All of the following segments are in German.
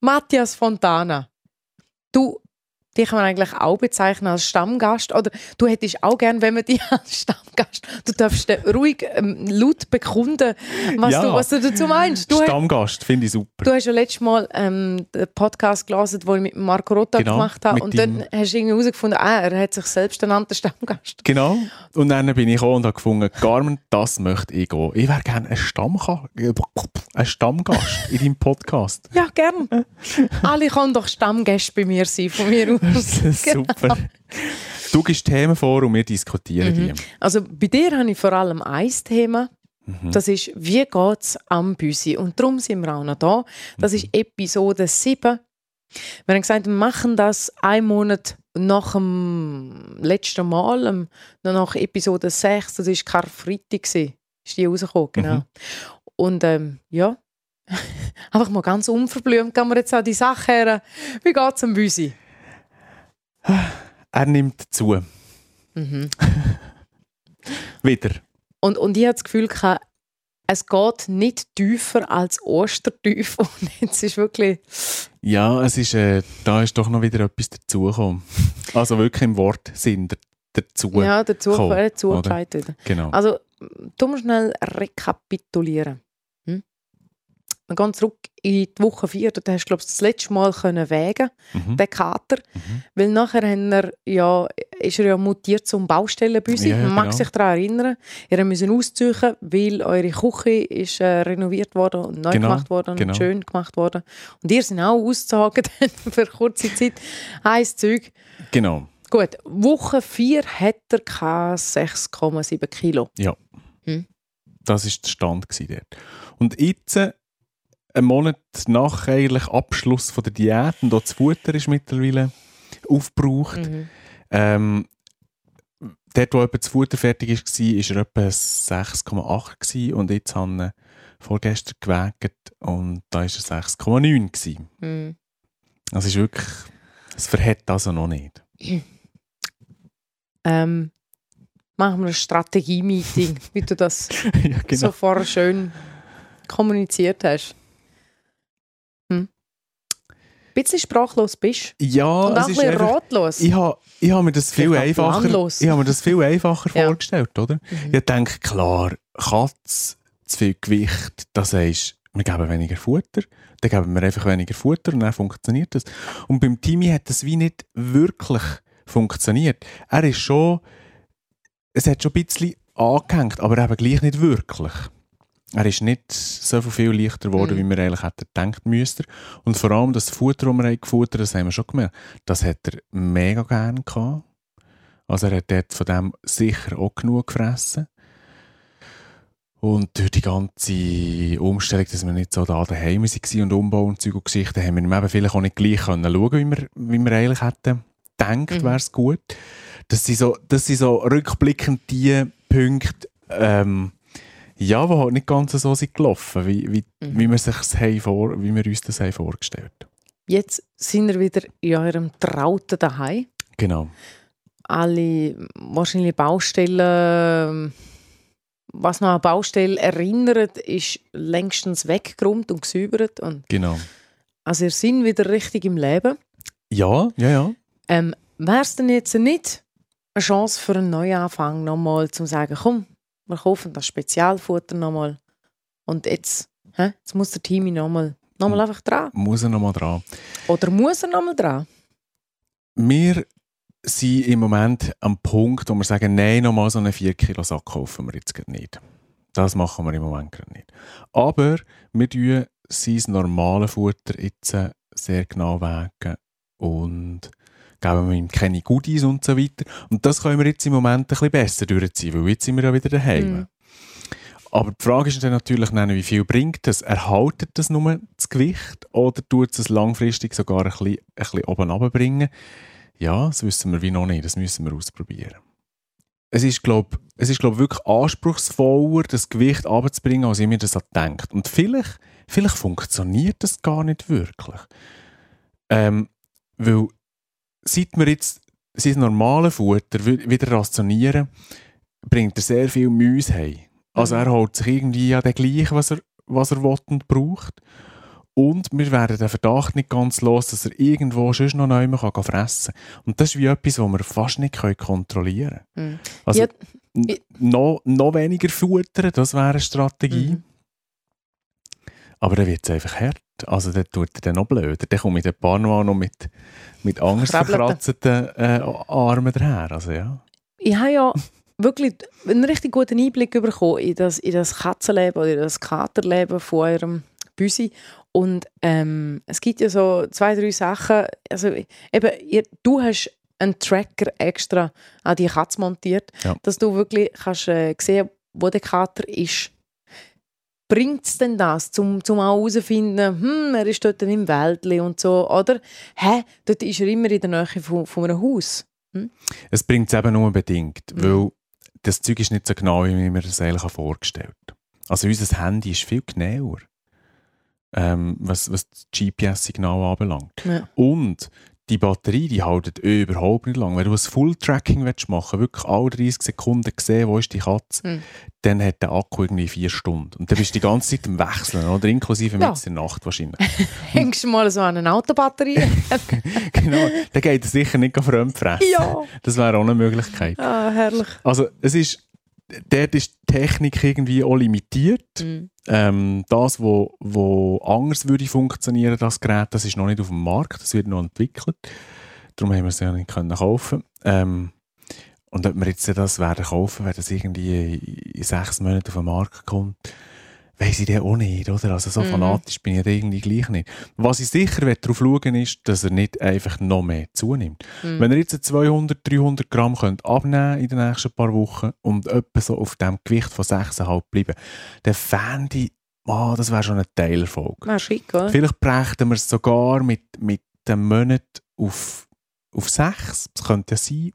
Matthias Fontana. Du, dich kann man eigentlich auch bezeichnen als Stammgast. Oder du hättest auch gern, wenn man dich als Stammgast, du darfst ruhig ähm, laut bekunden, was, Ja. du, was du dazu meinst. Du, Stammgast, finde ich super. du hast ja letztes Mal ähm, den Podcast gelesen, den ich mit Marco Rotta Genau, gemacht habe. Und dann hast du irgendwie herausgefunden, ah, er hat sich selbst ernannt, der Stammgast. Genau. Und dann bin ich gekommen und habe gefunden, Carmen, das möchte ich gehen. Ich wäre gerne ein, Stammga ein Stammgast in deinem Podcast. Ja, gern. Alle können doch Stammgäste bei mir sein, von mir aus. Super. Du gibst Themen vor und wir diskutieren die. Also bei dir habe ich vor allem ein Thema. Mhm. Das ist, wie geht es am Büsi? Und darum sind wir auch noch da. Das ist Episode 7. Wir haben gesagt, wir machen das einen Monat nach dem letzten Mal, ähm, nach Episode 6, das war Karfreitag, ist die rausgekommen, genau. Mhm. Und ähm, ja, einfach mal ganz unverblümt gehen wir jetzt an die Sache her. Wie geht es am Büsi? Er nimmt zu. Mhm. Wieder. Und, und ich habe das Gefühl, gehabt, es geht nicht tiefer als Ostertief. Und jetzt ist wirklich. Ja, es ist, äh, da ist doch noch wieder etwas dazugekommen. Also wirklich im Wortsinn dazu. Ja, dazu kommen, dazu oder? gesagt wieder. Genau. Also, du musst schnell rekapitulieren. Hm? Wir gehen zurück in die Woche 4. Da hast du, glaube ich, das letzte Mal können wägen, Mhm. den Kater. Mhm. Weil nachher er ja, ist er ja mutiert zum Baustellenbüsi. Ja, Man mag genau. sich daran erinnern. Ihr müsst ausziehen, weil eure Küche ist äh, renoviert worden und neu Genau, gemacht worden und genau. schön gemacht worden. Und ihr sind auch ausgezogen für kurze Zeit. Heiß Zeug. Genau. Gut, Woche 4 hat er gehabt 6,7 Kilo. Das war der Stand dort. Und jetzt, einen Monat nach eigentlich Abschluss von der Diät und auch das Futter ist mittlerweile aufgebraucht. Mhm. Ähm, dort, wo das Futter fertig war, war er etwa 6,8 gewesen und jetzt haben wir vorgestern gewägt und da war er 6,9 gewesen. Mhm. Das ist wirklich, es verhält also noch nicht. Ähm, machen wir ein Strategie-Meeting, wie du das ja, genau. so vorher schön kommuniziert hast. Ein bisschen sprachlos bist Ja, und auch es ein ist einfach, ratlos. ich habe ich ha mir das viel einfacher, ich habe mir das viel einfacher Ja. vorgestellt, oder? Mhm. Ich denke, klar, Katz, zu viel Gewicht, das heisst, wir geben weniger Futter, dann geben wir einfach weniger Futter und dann funktioniert das. Und beim Timmy hat das wie nicht wirklich funktioniert. Er ist schon, es hat schon ein bisschen angehängt, aber eben gleich nicht wirklich. Er ist nicht so viel leichter geworden, Mhm. wie wir eigentlich hätten gedacht müsste. Und vor allem das Futter, das wir haben gefuttert das haben wir schon gemerkt, das hat er mega gerne gehabt. Also er hat dort von dem sicher auch genug gefressen. Und durch die ganze Umstellung, dass wir nicht so da daheim waren und Umbau und Zeug und Geschichten, haben wir ihm eben vielleicht auch nicht gleich können schauen, wie wir, wie wir eigentlich hätten gedacht, Mhm. wäre es gut. Das sind so, das sind so rückblickend die Punkte, ähm, ja, die halt nicht ganz so sind gelaufen, wie, wie, Mhm. wie, wir haben vor, wie wir uns das haben vorgestellt Jetzt sind wir wieder in eurem trauten daheim. Genau. Alle wahrscheinlich Baustellen, was noch an Baustelle erinnert, ist längstens weggeräumt und gesäubert. Und Genau. also ihr seid wieder richtig im Leben. Ja, ja, ja. Ähm, Wäre es denn jetzt nicht eine Chance für einen Neuanfang nochmal zu sagen, komm, wir kaufen das Spezialfutter nochmal und jetzt, hä, jetzt muss der Team nochmal noch mal einfach dran. Muss er nochmal dran. Oder muss er nochmal dran? Wir sind im Moment am Punkt, wo wir sagen, nein, nochmal so einen 4 Kilo Sack kaufen wir jetzt nicht. Das machen wir im Moment gerade nicht. Aber wir tun sein normale Futter jetzt sehr genau wägen und geben wir ihm keine Goodies und so weiter. Und das können wir jetzt im Moment ein bisschen besser durchziehen, weil jetzt sind wir ja wieder daheim. Mhm. Aber die Frage ist dann natürlich, wie viel bringt das? Erhaltet das nur das Gewicht oder tut es langfristig sogar ein bisschen, ein bisschen oben runterbringen? Ja, das wissen wir wie noch nicht. Das müssen wir ausprobieren. Es ist, glaube es ist, glaub, wirklich anspruchsvoller, das Gewicht runterzubringen, als ich mir das gedacht Und vielleicht, vielleicht funktioniert das gar nicht wirklich. Ähm, weil, seit wir jetzt sein normales Futter wi- wieder rationieren, bringt er sehr viel Müsse heim. Also Mhm. er holt sich irgendwie ja den gleichen, was er, was er will und braucht. Und wir werden den Verdacht nicht ganz los, dass er irgendwo sonst noch neu kann fressen kann. Und das ist wie etwas, was wir fast nicht kontrollieren können. Mhm. Also, Ja, noch, noch weniger futtern, das wäre eine Strategie. Mhm. Aber dann wird es einfach hart. Also dann tut er dann noch blöder. Dann komme ich ein paar Mal noch mit, mit Krabbelten. verkratzten äh, Armen daher. Also ja. ich habe ja wirklich einen richtig guten Einblick bekommen in das, in das Katzenleben oder in das Katerleben von eurem Büsi. Und ähm, es gibt ja so zwei, drei Sachen. Also eben, ihr, du hast einen Tracker extra an die Katze montiert, Ja. dass du wirklich kannst, äh, sehen wo der Kater ist. Bringt es denn das, zum, zum auch herauszufinden, hm, er ist dort im Wäldli und so, oder? Hä, dort ist er immer in der Nähe von, von einem Haus. Es bringt es eben nur bedingt, Mhm. weil das Zeug ist nicht so genau, wie mir das eigentlich vorgestellt. Also unser Handy ist viel genauer, ähm, was, was das GPS-Signal anbelangt. Ja. Und die Batterie, die hält überhaupt nicht lang. Wenn du ein Full-Tracking machen willst, wirklich alle 30 Sekunden sehen, wo ist die Katze, Mhm. dann hat der Akku irgendwie vier Stunden. Und dann bist du die ganze Zeit am Wechseln, oder? Inklusive Ja. mit der Nacht wahrscheinlich. Hängst du mal so an eine Autobatterie? genau. Dann geht er sicher nicht fremdfressen. ja. Das wäre auch eine Möglichkeit. Ah, herrlich. Also es ist, dort ist die Technik irgendwie auch limitiert. Mhm. Ähm, das, wo, wo anders würde funktionieren, das Gerät, das ist noch nicht auf dem Markt, das wird noch entwickelt. Darum haben wir es ja nicht können kaufen. Ähm, und ob wir jetzt das werden kaufen, wenn das irgendwie in sechs Monaten auf den Markt kommt, weiss ich dann auch nicht, oder? Also so Mhm. fanatisch bin ich da irgendwie gleich nicht. Was ich sicher darauf schauen ist, dass er nicht einfach noch mehr zunimmt. Mhm. Wenn ihr jetzt 200, 300 Gramm könnt abnehmen in den nächsten paar Wochen und etwa so auf dem Gewicht von 6,5 bleiben, dann fände ich, ah, das wäre schon ein Teilerfolg. Ah, schick, oder? Vielleicht brächten wir es sogar mit, mit dem Monat auf, auf 6, das könnte ja sein.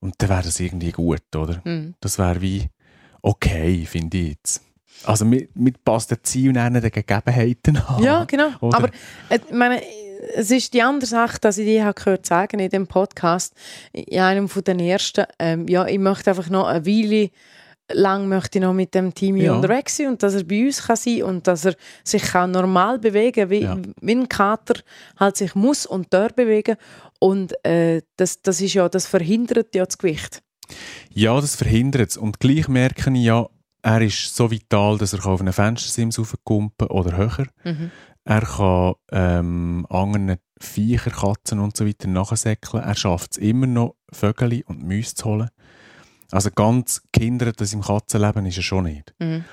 Und dann wäre das irgendwie gut, oder? Mhm. Das wäre wie okay, finde ich jetzt. Also mit, mit passt der Ziel nennen den Gegebenheiten an. Ja, genau. Oder? Aber äh, meine, es ist die andere Sache, dass ich dir habe gehört sagen in dem Podcast, in einem von den ersten, ähm, ja, ich möchte einfach noch eine Weile lang möchte ich noch mit dem Team Ja. unterwegs sein und dass er bei uns kann sein und dass er sich kann normal bewegen wie, Ja. wie ein Kater halt sich muss und darf bewegen und äh, das, das ist ja, das verhindert ja das Gewicht. Ja, das verhindert es. Und gleich merke ich ja, er ist so vital, dass er kann auf einen Fenstersims raufkumpen oder höher. Mhm. Er kann ähm, anderen Viecher, Katzen und so weiter nachsäckeln. Er schafft es immer noch, Vögel und Mäuse zu holen. Also ganz gehindert das im Katzenleben ist er schon nicht. Mhm.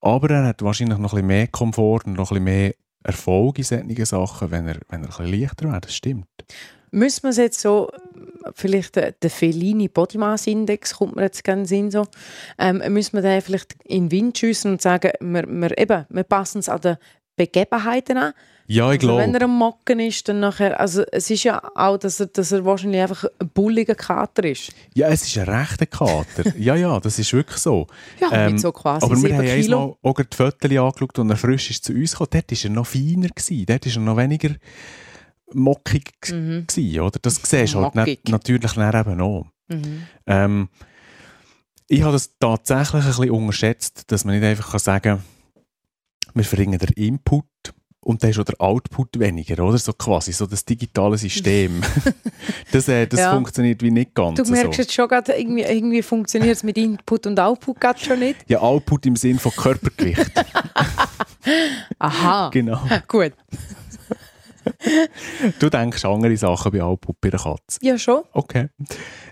Aber er hat wahrscheinlich noch ein bisschen mehr Komfort und noch ein bisschen mehr Erfolg in solchen Sachen, wenn er, wenn er ein bisschen leichter wäre. Das stimmt. Müssen wir es jetzt so, vielleicht der, der Fellini Body Mass Index kommt mir jetzt gerne in den so, ähm, müssen wir den vielleicht in den Wind schiessen und sagen, wir, wir, eben, wir passen es an die Begebenheiten an. Ja, ich Also wenn glaube. er am Mocken ist, dann nachher, also es ist ja auch, dass er, dass er wahrscheinlich einfach ein bulliger Kater ist. Ja, es ist ein rechter Kater. ja, ja, das ist wirklich so. Ja, Ähm, mit so quasi Aber wir 7 haben einmal auch die Fotos angeschaut, als er frisch ist zu uns kam. Dort war er noch feiner. Gewesen. Dort war er noch weniger mockig Mhm. gewesen, oder? Das siehst du halt nicht, natürlich dann eben auch. Mhm. Ähm, ich habe das tatsächlich ein bisschen unterschätzt, dass man nicht einfach kann sagen kann, wir verringern den Input und dann ist auch der Output weniger, oder? So quasi, so das digitale System. das äh, das Ja. funktioniert wie nicht ganz Du merkst so. jetzt schon gerade, irgendwie, irgendwie funktioniert es mit Input und Output gerade schon nicht. Ja, Output im Sinn von Körpergewicht. Aha, genau. gut. Du denkst andere Sachen bei Output bei der Katze. Ja, schon. Okay.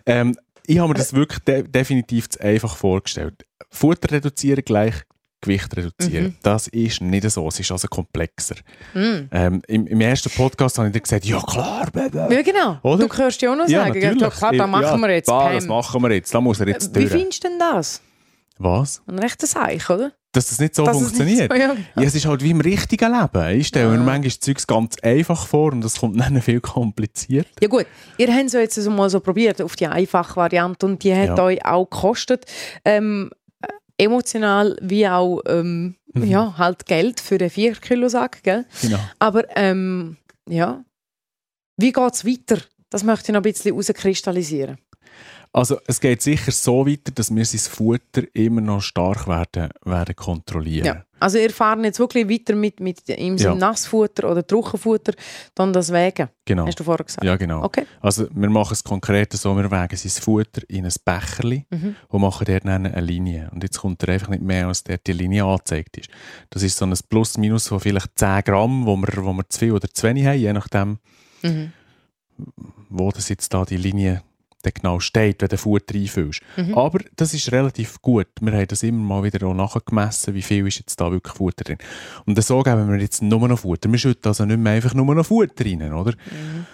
Ähm, ich habe mir das wirklich de definitiv zu einfach vorgestellt. Futter reduzieren gleich Gewicht reduzieren. Mhm. Das ist nicht so. Es ist also komplexer. Mhm. Ähm, im, Im ersten Podcast habe ich dir gesagt, ja klar, Baby. Ja, genau. Oder? Du hörst ja auch noch Ja, sagen. natürlich. Klar, das machen ja, wir jetzt. Pam. das machen wir jetzt. Da muss er jetzt Wie durch. findest du denn das? Was? Ein rechter Seich, oder? Dass das nicht so Dass es funktioniert? nicht so- ja. Ja, es ist halt wie im richtigen Leben. Ich stelle mir Ah. manchmal das Zeug ganz einfach vor und das kommt dann viel kompliziert. Ja gut, ihr habt es ja jetzt also mal so probiert auf die einfache Variante und die hat Ja. euch auch gekostet, ähm, äh, emotional wie auch ähm, Mhm. ja, halt Geld für den 4 Kilo Sack, gell? Genau. Aber ähm, ja, wie geht es weiter? Das möchte ich noch ein bisschen herauskristallisieren. Also es geht sicher so weiter, dass wir sein Futter immer noch stark werden, werden kontrollieren. Ja. Also ihr fahrt jetzt wirklich weiter mit, mit im Ja. Nassfutter oder Trockenfutter, dann das Wägen, Genau. hast du vorher gesagt. Ja, genau. Okay. Also wir machen es konkret so, wir wägen sein Futter in ein Becherli Mhm. und machen dort dann eine Linie. Und jetzt kommt er einfach nicht mehr, als dort die Linie angezeigt ist. Das ist so ein Plus-Minus von vielleicht 10 Gramm, wo wir, wo wir zu viel oder zu wenig haben, je nachdem, Mhm. wo das jetzt da die Linie dann genau steht, wenn du Futter einfüllst. Mhm. Aber das ist relativ gut. Wir haben das immer mal wieder auch nachgemessen, wie viel ist jetzt da wirklich Futter drin. Und so geben wir jetzt nur noch Futter. Wir schütten also nicht mehr einfach nur noch Futter rein, oder? Mhm.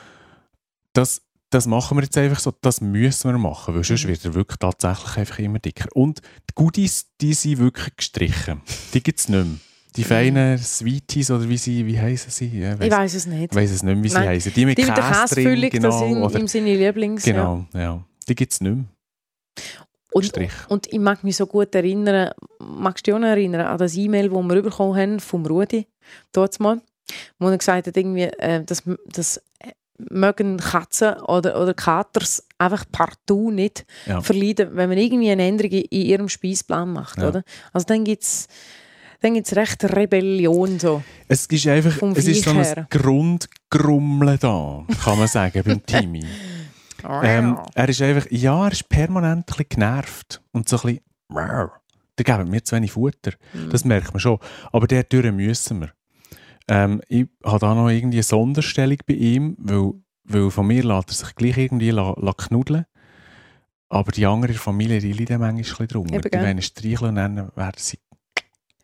Das, das machen wir jetzt einfach so, das müssen wir machen, weil sonst Mhm. wird er wirklich tatsächlich einfach immer dicker. Und die Goodies, die sind wirklich gestrichen. Die gibt es nicht mehr. Die feinen Sweeties oder wie sie, wie heißen sie? Ja, Mhm. Ich weiß es nicht. ich weiss es nicht wie sie Nein. heißen. Die mit Die mit der Käse drin, Käsefüllung, genau. das sind oder, ihm seine Lieblings. Ja. genau, ja. Die gibt es nicht mehr. Und, Strich. und ich mag mich so gut erinnern, magst du dich auch noch erinnern an das E-Mail, das wir bekommen haben vom Rudi, dort mal, wo er gesagt hat, irgendwie, äh, dass, dass mögen Katzen oder, oder Katers einfach partout nicht Ja. verleiden, wenn man irgendwie eine Änderung in in ihrem Speisplan macht, Ja. oder? Also dann gibt es dann gibt's recht Rebellion so. Es ist einfach, Vom es ist so ein. Grundgrummeln da, kann man sagen, beim Timmy. Ähm, er ist einfach, ja, er ist permanent ein bisschen genervt und so ein bisschen, «Wow, da geben mir zu wenig Futter. Mhm. Das merkt man schon. Aber der durch müssen wir. Ähm, ich habe da noch irgendwie eine Sonderstellung bei ihm, weil, weil von mir lässt er sich gleich irgendwie la, la knuddeln. Aber die andere Familie, die leiden manchmal ein bisschen drunter. Eben, Die wollen streicheln und dann werden sie...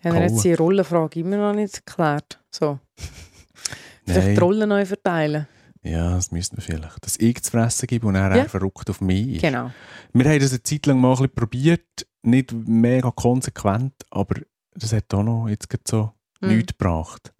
Haben wir jetzt die Rollenfrage immer noch nicht geklärt? So. Vielleicht Nein. die Rollen neu verteilen. Ja, das müssten wir vielleicht. Dass ich zu fressen gebe und dann Ja. er verrückt auf mich ist. Genau. Wir haben das eine Zeit lang mal ein bisschen probiert. Nicht mega konsequent, aber das hat auch noch jetzt so Mhm. nichts gebracht.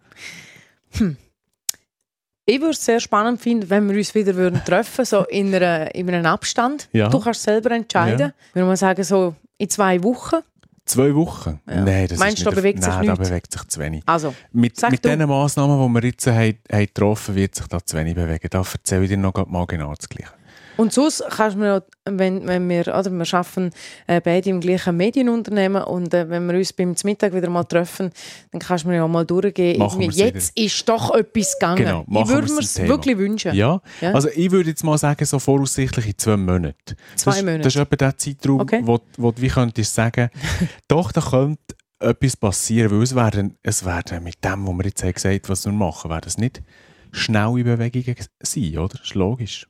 Ich würde es sehr spannend finden, wenn wir uns wieder würden treffen so in, einer, in einem Abstand. Ja. Du kannst selber entscheiden. Würde man sagen, so in zwei Wochen. Zwei Wochen? Ja. Nein, das Meinst ist du, nicht da bewegt sich Nein, da nichts? bewegt sich zu wenig. Also, Mit, mit du. den Massnahmen, die wir jetzt haben, haben getroffen wird sich da zu wenig bewegen. Da erzähle ich dir noch mal genau das Gleiche. Und sonst kannst du mir, auch, wenn, wenn wir, oder wir arbeiten äh, beide im gleichen Medienunternehmen und äh, wenn wir uns beim Mittag wieder mal treffen, dann kannst du mir ja mal durchgehen. Jetzt ist doch etwas gegangen. Genau, ich würde mir es wirklich wünschen. Ja, Ja. also ich würde jetzt mal sagen, so voraussichtlich in zwei Monaten. Zwei das, Monate. Das ist etwa der Zeitraum, Okay. wo, wo du wie könntest sagen, doch, da könnte etwas passieren, weil es werden, es werden mit dem, was wir jetzt haben gesagt was wir machen, werden es nicht schnelle Bewegungen sein, oder? Das ist logisch.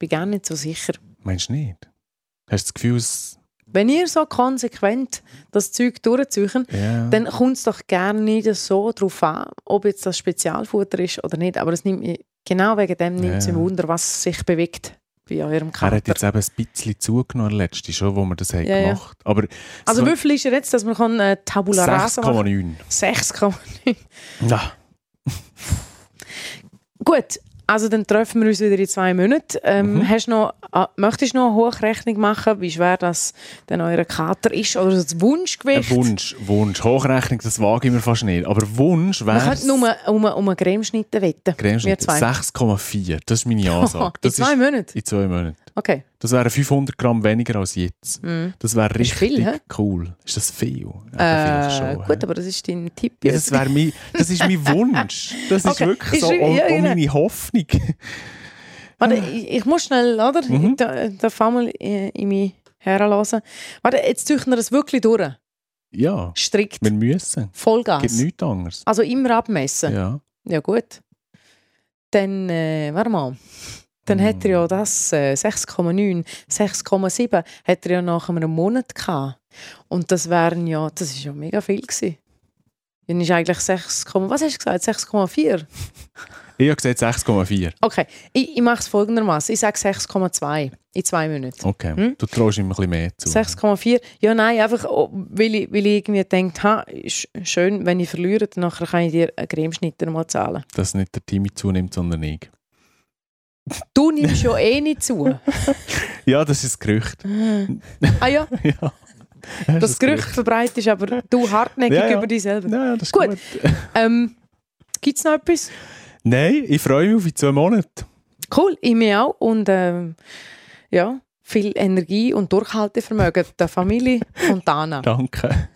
Bin gar nicht so sicher. Meinst du nicht? Hast du das Gefühl, es... Wenn ihr so konsequent das Zeug durchzieht, Ja. dann kommt es doch gerne nicht so darauf an, ob jetzt das Spezialfutter ist oder nicht. Aber es nimmt mich, genau wegen dem nimmt es ein Wunder, was sich bewegt bei eurem er Kater. hat jetzt eben ein bisschen zugenommen, letzte schon, wo wir das haben ja. gemacht Aber also so wie viel ist er jetzt, dass man kann, äh, Tabula Rasa machen 6,9. 6,9. Ja. Gut, also dann treffen wir uns wieder in zwei Monaten. Ähm, Mhm. hast noch, ah, möchtest du noch eine Hochrechnung machen, wie schwer das denn euer Kater ist oder das Ein Wunschgewicht? Wunsch, Wunsch. Hochrechnung, das wage ich mir fast nicht. Aber Wunsch Man wäre... könnte nur um, um einen Cremeschnitte wetten. Cremeschnitt Wir zwei. 6,4. Das ist meine Ansage. in Das zwei ist Monaten? in zwei Monaten. Okay. Das wären 500 Gramm weniger als jetzt. Mhm. Das wäre ist richtig viel, cool. Ist das viel? Ja, Äh, schon, gut, hä? aber das ist dein Tipp ja, das, mein, das ist mein Wunsch. Das ist Okay. wirklich Ist so auch, ja, auch genau. meine Hoffnung. Warte, ich, ich muss schnell, oder? Mhm. Ich da- darf einmal in, in mich herlassen. Warte, jetzt züchten wir das wirklich durch. Ja, Strikt. wir müssen. Es gibt Vollgas. nichts anderes. Also immer abmessen. Ja, Ja. gut. Dann, äh, warte mal. Dann Mm. hat er ja das äh, 6,9, 6,7 hat er ja nach einem Monat gehabt. Und das wären ja, das ist ja mega viel gewesen. Dann ist eigentlich 6, was hast du gesagt? 6,4? Ich habe gesagt 6,4. Okay, ich, ich mache es folgendermaßen. Ich sage 6,2 in zwei Monaten. Okay, Hm? du traust ihm ein bisschen mehr zu. 6,4. Ja, nein, einfach, oh, weil ich, weil ich irgendwie denke, ha, ist schön, wenn ich verliere, dann kann ich dir einen Cremeschnitter mal zahlen. Dass nicht der Timmy zunimmt, sondern ich. Du nimmst ja eh nicht zu. Ja, das ist das Gerücht. Ah ja, ja. das Gerücht verbreitest, aber du hartnäckig Ja, ja. über dich selber. Ja, das ist Gut. gut. Ähm, Gibt es noch etwas? Nein, ich freue mich auf in zwei Monaten. Cool, ich mich auch. Und ähm, ja, viel Energie und Durchhaltevermögen der Familie Fontana. Danke.